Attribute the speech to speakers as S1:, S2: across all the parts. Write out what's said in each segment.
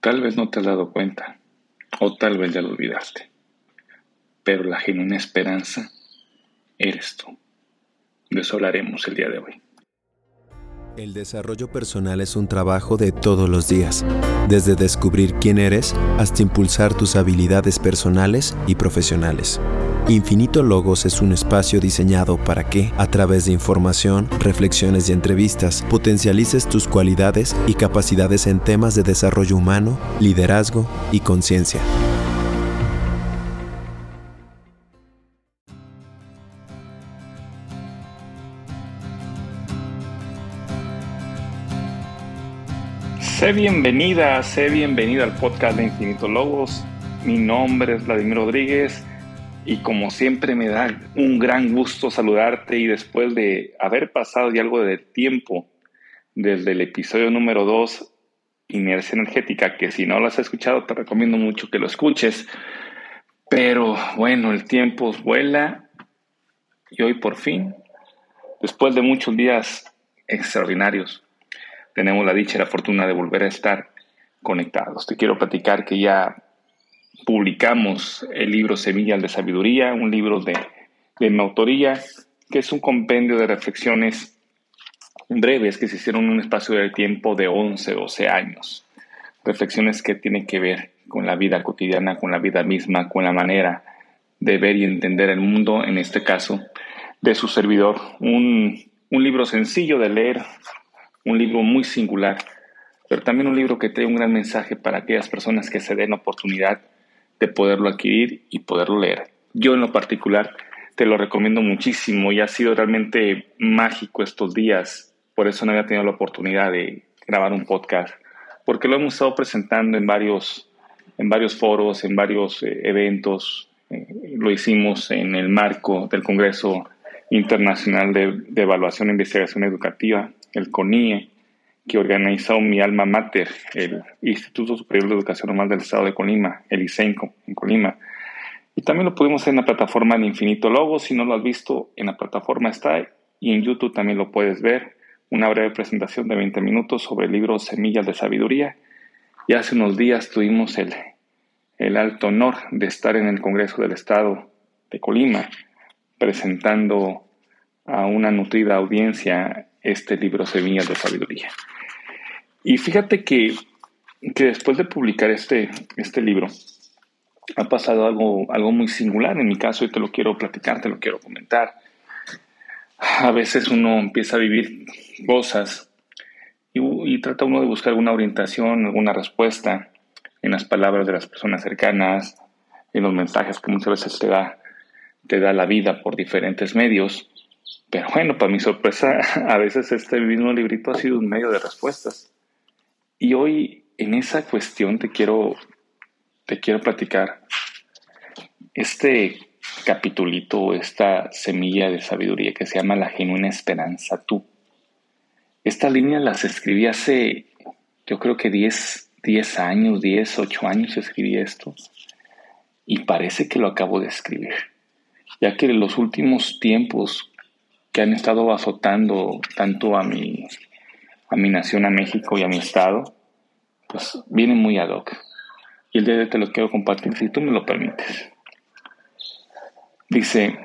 S1: Tal vez no te has dado cuenta, o tal vez ya lo olvidaste, pero la genuina esperanza eres tú. De eso hablaremos el día de hoy.
S2: El desarrollo personal es un trabajo de todos los días, desde descubrir quién eres hasta impulsar tus habilidades personales y profesionales. Infinito Logos es un espacio diseñado para que, a través de información, reflexiones y entrevistas, potencialices tus cualidades y capacidades en temas de desarrollo humano, liderazgo y conciencia.
S1: Sé bienvenida, sé bienvenida al podcast de Infinito Logos. Mi nombre es Vladimir Rodríguez y como siempre me da un gran gusto saludarte y después de haber pasado ya algo de tiempo desde el episodio número 2, Inercia Energética, que si no lo has escuchado te recomiendo mucho que lo escuches. Pero bueno, el tiempo vuela y hoy por fin, después de muchos días extraordinarios, tenemos la dicha y la fortuna de volver a estar conectados. Te quiero platicar que ya publicamos el libro Semillas de Sabiduría, un libro de, de mi autoría, que es un compendio de reflexiones breves que se hicieron en un espacio de tiempo de 11, 12 años. Reflexiones que tienen que ver con la vida cotidiana, con la vida misma, con la manera de ver y entender el mundo, en este caso, de su servidor. Un, un libro sencillo de leer, un libro muy singular, pero también un libro que trae un gran mensaje para aquellas personas que se den la oportunidad de poderlo adquirir y poderlo leer. Yo en lo particular te lo recomiendo muchísimo y ha sido realmente mágico estos días, por eso no había tenido la oportunidad de grabar un podcast, porque lo hemos estado presentando en varios, en varios foros, en varios eh, eventos, eh, lo hicimos en el marco del Congreso Internacional de, de Evaluación e Investigación Educativa, el CONIE, que organizó mi alma mater, el Instituto Superior de Educación Normal del Estado de Colima, el ICENCO, en Colima. Y también lo pudimos hacer en la plataforma de Infinito Logo. Si no lo has visto, en la plataforma está y en YouTube también lo puedes ver. Una breve presentación de 20 minutos sobre el libro Semillas de Sabiduría. Y hace unos días tuvimos el, el alto honor de estar en el Congreso del Estado de Colima presentando a una nutrida audiencia este libro Semillas de Sabiduría. Y fíjate que, que después de publicar este, este libro, ha pasado algo, algo muy singular en mi caso y te lo quiero platicar, te lo quiero comentar. A veces uno empieza a vivir cosas y, y, trata uno de buscar alguna orientación, alguna respuesta en las palabras de las personas cercanas, en los mensajes que muchas veces te da, te da la vida por diferentes medios. Pero bueno, para mi sorpresa, a veces este mismo librito ha sido un medio de respuestas. Y hoy en esa cuestión te quiero, te quiero platicar este capitulito, esta semilla de sabiduría que se llama La genuina esperanza tú. Esta línea las escribí hace, yo creo que 10, 10 años, 10, 8 años escribí esto. Y parece que lo acabo de escribir. Ya que en los últimos tiempos que han estado azotando tanto a mi, a mi nación, a México y a mi estado, pues vienen muy ad hoc. Y el día de hoy te lo quiero compartir si tú me lo permites. Dice,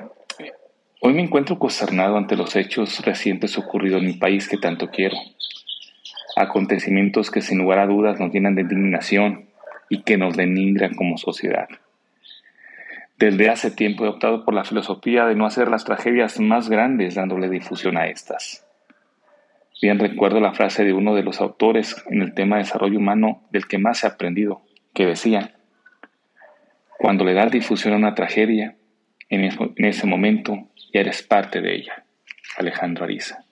S1: hoy me encuentro consternado ante los hechos recientes ocurridos en mi país que tanto quiero. Acontecimientos que sin lugar a dudas nos llenan de indignación y que nos denigran como sociedad. Desde hace tiempo he optado por la filosofía de no hacer las tragedias más grandes dándole difusión a estas. Bien recuerdo la frase de uno de los autores en el tema de desarrollo humano del que más he aprendido, que decía, cuando le das difusión a una tragedia, en ese momento ya eres parte de ella. Alejandro Ariza.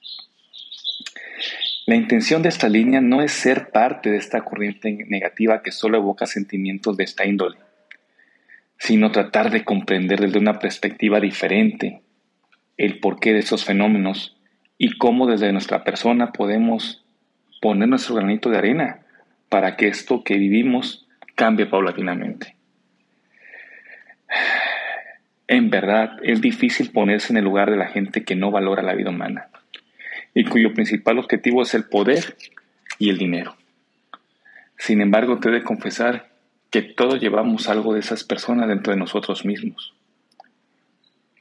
S1: La intención de esta línea no es ser parte de esta corriente negativa que solo evoca sentimientos de esta índole sino tratar de comprender desde una perspectiva diferente el porqué de esos fenómenos y cómo desde nuestra persona podemos poner nuestro granito de arena para que esto que vivimos cambie paulatinamente. En verdad, es difícil ponerse en el lugar de la gente que no valora la vida humana y cuyo principal objetivo es el poder y el dinero. Sin embargo, te he de confesar que todos llevamos algo de esas personas dentro de nosotros mismos,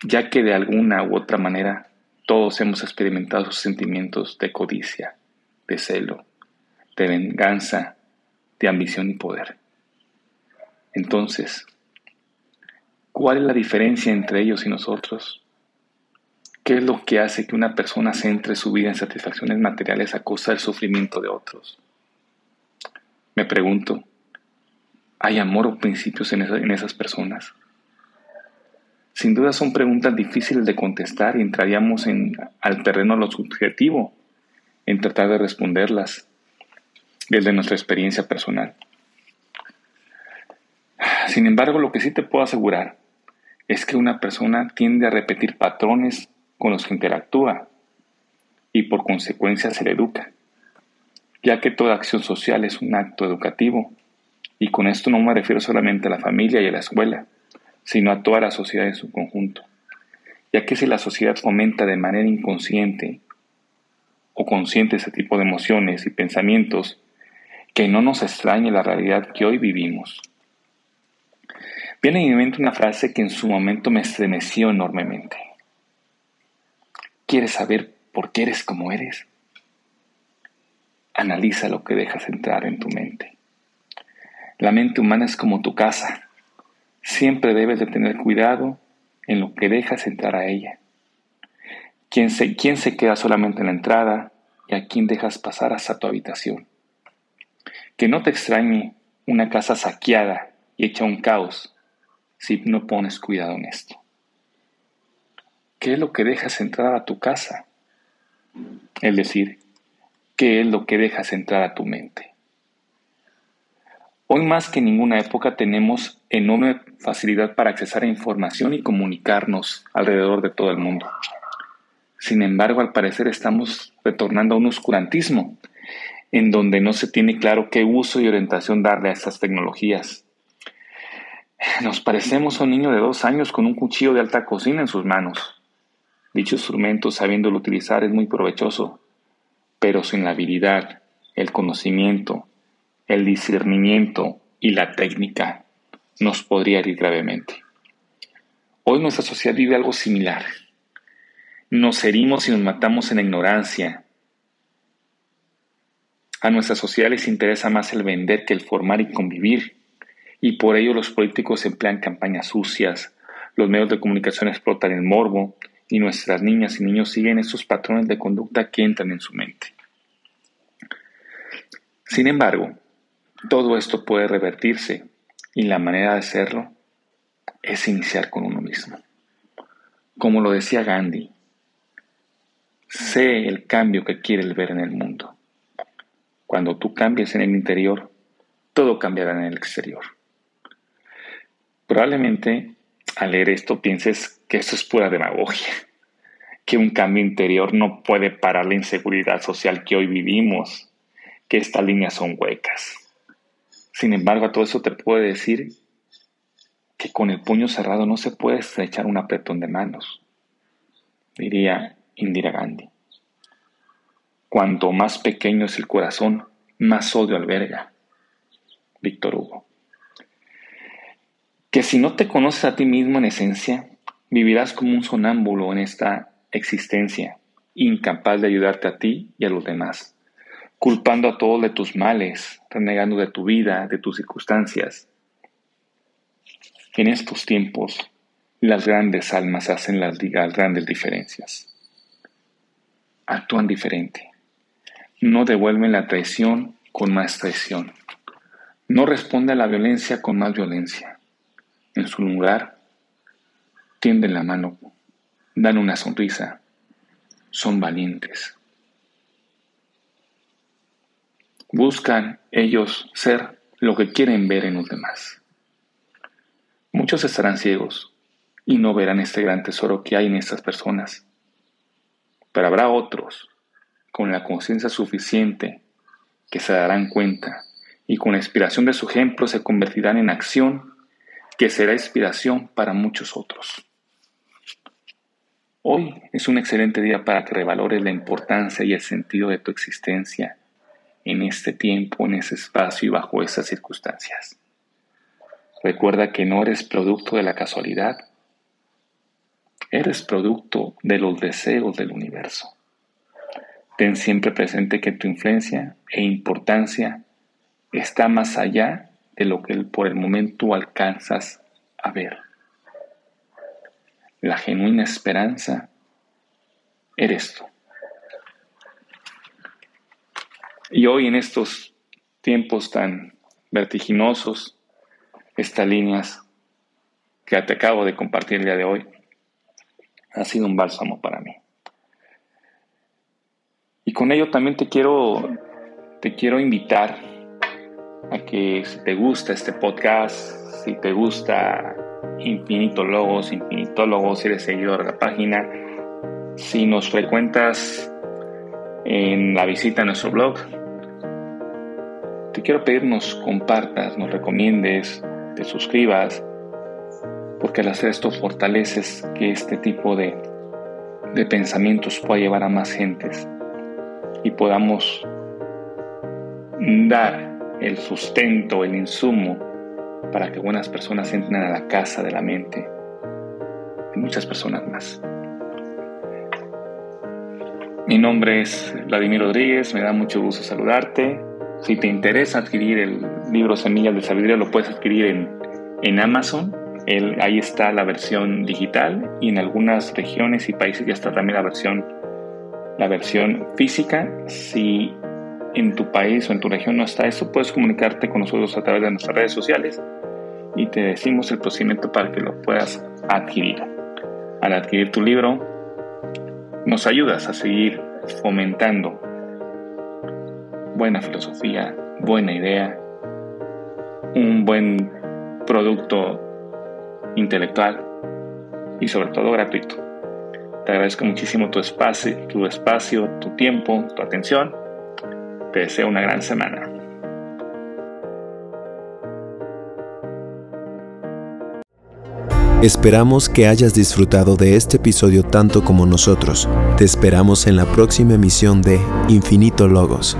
S1: ya que de alguna u otra manera todos hemos experimentado sus sentimientos de codicia, de celo, de venganza, de ambición y poder. Entonces, ¿cuál es la diferencia entre ellos y nosotros? ¿Qué es lo que hace que una persona centre su vida en satisfacciones materiales a costa del sufrimiento de otros? Me pregunto, ¿hay amor o principios en, esas personas? Sin duda son preguntas difíciles de contestar y entraríamos en, al terreno lo subjetivo en tratar de responderlas desde nuestra experiencia personal. Sin embargo, lo que sí te puedo asegurar es que una persona tiende a repetir patrones con los que interactúa y por consecuencia se le educa ya que toda acción social es un acto educativo. Y con esto no me refiero solamente a la familia y a la escuela, sino a toda la sociedad en su conjunto. Ya que si la sociedad fomenta de manera inconsciente o consciente ese tipo de emociones y pensamientos, que no nos extrañe la realidad que hoy vivimos. Viene a mi mente una frase que en su momento me estremeció enormemente. ¿Quieres saber por qué eres como eres? Analiza lo que dejas entrar en tu mente. La mente humana es como tu casa. Siempre debes de tener cuidado en lo que dejas entrar a ella. ¿Quién se, quién se queda solamente en la entrada y a quién dejas pasar hasta tu habitación? Que no te extrañe una casa saqueada y hecha un caos si no pones cuidado en esto. ¿Qué es lo que dejas entrar a tu casa? Es decir, qué es lo que dejas entrar a tu mente. Hoy más que en ninguna época tenemos enorme facilidad para accesar a información y comunicarnos alrededor de todo el mundo. Sin embargo, al parecer estamos retornando a un oscurantismo, en donde no se tiene claro qué uso y orientación darle a estas tecnologías. Nos parecemos a un niño de dos años con un cuchillo de alta cocina en sus manos. Dicho instrumento, sabiéndolo utilizar, es muy provechoso, pero sin la habilidad, el conocimiento, el discernimiento y la técnica nos podría herir gravemente. Hoy nuestra sociedad vive algo similar. Nos herimos y nos matamos en ignorancia. A nuestra sociedad les interesa más el vender que el formar y convivir, y por ello los políticos emplean campañas sucias, los medios de comunicación explotan el morbo, y nuestras niñas y niños siguen esos patrones de conducta que entran en su mente. Sin embargo, todo esto puede revertirse y la manera de hacerlo es iniciar con uno mismo. Como lo decía Gandhi, sé el cambio que quieres ver en el mundo. Cuando tú cambies en el interior, todo cambiará en el exterior. Probablemente al leer esto pienses que esto es pura demagogia, que un cambio interior no puede parar la inseguridad social que hoy vivimos que estas líneas son huecas. Sin embargo, a todo eso te puedo decir que con el puño cerrado no se puede estrechar un apretón de manos, diría Indira Gandhi. Cuanto más pequeño es el corazón, más odio alberga. Víctor Hugo. Que si no te conoces a ti mismo en esencia, vivirás como un sonámbulo en esta existencia, incapaz de ayudarte a ti y a los demás culpando a todos de tus males, renegando de tu vida, de tus circunstancias. En estos tiempos, las grandes almas hacen las, grandes diferencias. Actúan diferente. No devuelven la traición con más traición. No responden a la violencia con más violencia. En su lugar, tienden la mano, dan una sonrisa, son valientes. Buscan ellos ser lo que quieren ver en los demás. Muchos estarán ciegos y no verán este gran tesoro que hay en estas personas. Pero habrá otros con la conciencia suficiente que se darán cuenta y con la inspiración de su ejemplo se convertirán en acción que será inspiración para muchos otros. Hoy es un excelente día para que revalores la importancia y el sentido de tu existencia en este tiempo, en ese espacio y bajo esas circunstancias. Recuerda que no eres producto de la casualidad, eres producto de los deseos del universo. Ten siempre presente que tu influencia e importancia está más allá de lo que por el momento alcanzas a ver. La genuina esperanza eres tú. Y hoy en estos tiempos tan vertiginosos, estas líneas que te acabo de compartir el día de hoy, ha sido un bálsamo para mí. Y con ello también te quiero, te quiero invitar a que si te gusta este podcast, si te gusta Infinito Logos, Infinitólogos, si eres seguidor de la página, si nos frecuentas en la visita a nuestro blog, te quiero pedir nos compartas, nos recomiendes, te suscribas, porque al hacer esto fortaleces que este tipo de, de pensamientos pueda llevar a más gentes y podamos dar el sustento, el insumo para que buenas personas entren a la casa de la mente y muchas personas más. Mi nombre es Vladimir Rodríguez, me da mucho gusto saludarte. Si te interesa adquirir el libro Semillas de Sabiduría, lo puedes adquirir en, en Amazon. ahí está la versión digital y en algunas regiones y países ya está también la versión, la versión física. Si en tu país o en tu región no está eso, puedes comunicarte con nosotros a través de nuestras redes sociales y te decimos el procedimiento para que lo puedas adquirir. Al adquirir tu libro, nos ayudas a seguir fomentando buena filosofía, buena idea, un buen producto intelectual y sobre todo gratuito. Te agradezco muchísimo tu espacio, tu espacio, tu tiempo, tu atención te deseo una gran semana.
S2: Esperamos que hayas disfrutado de este episodio tanto como nosotros. Te esperamos en la próxima emisión de Infinito Logos.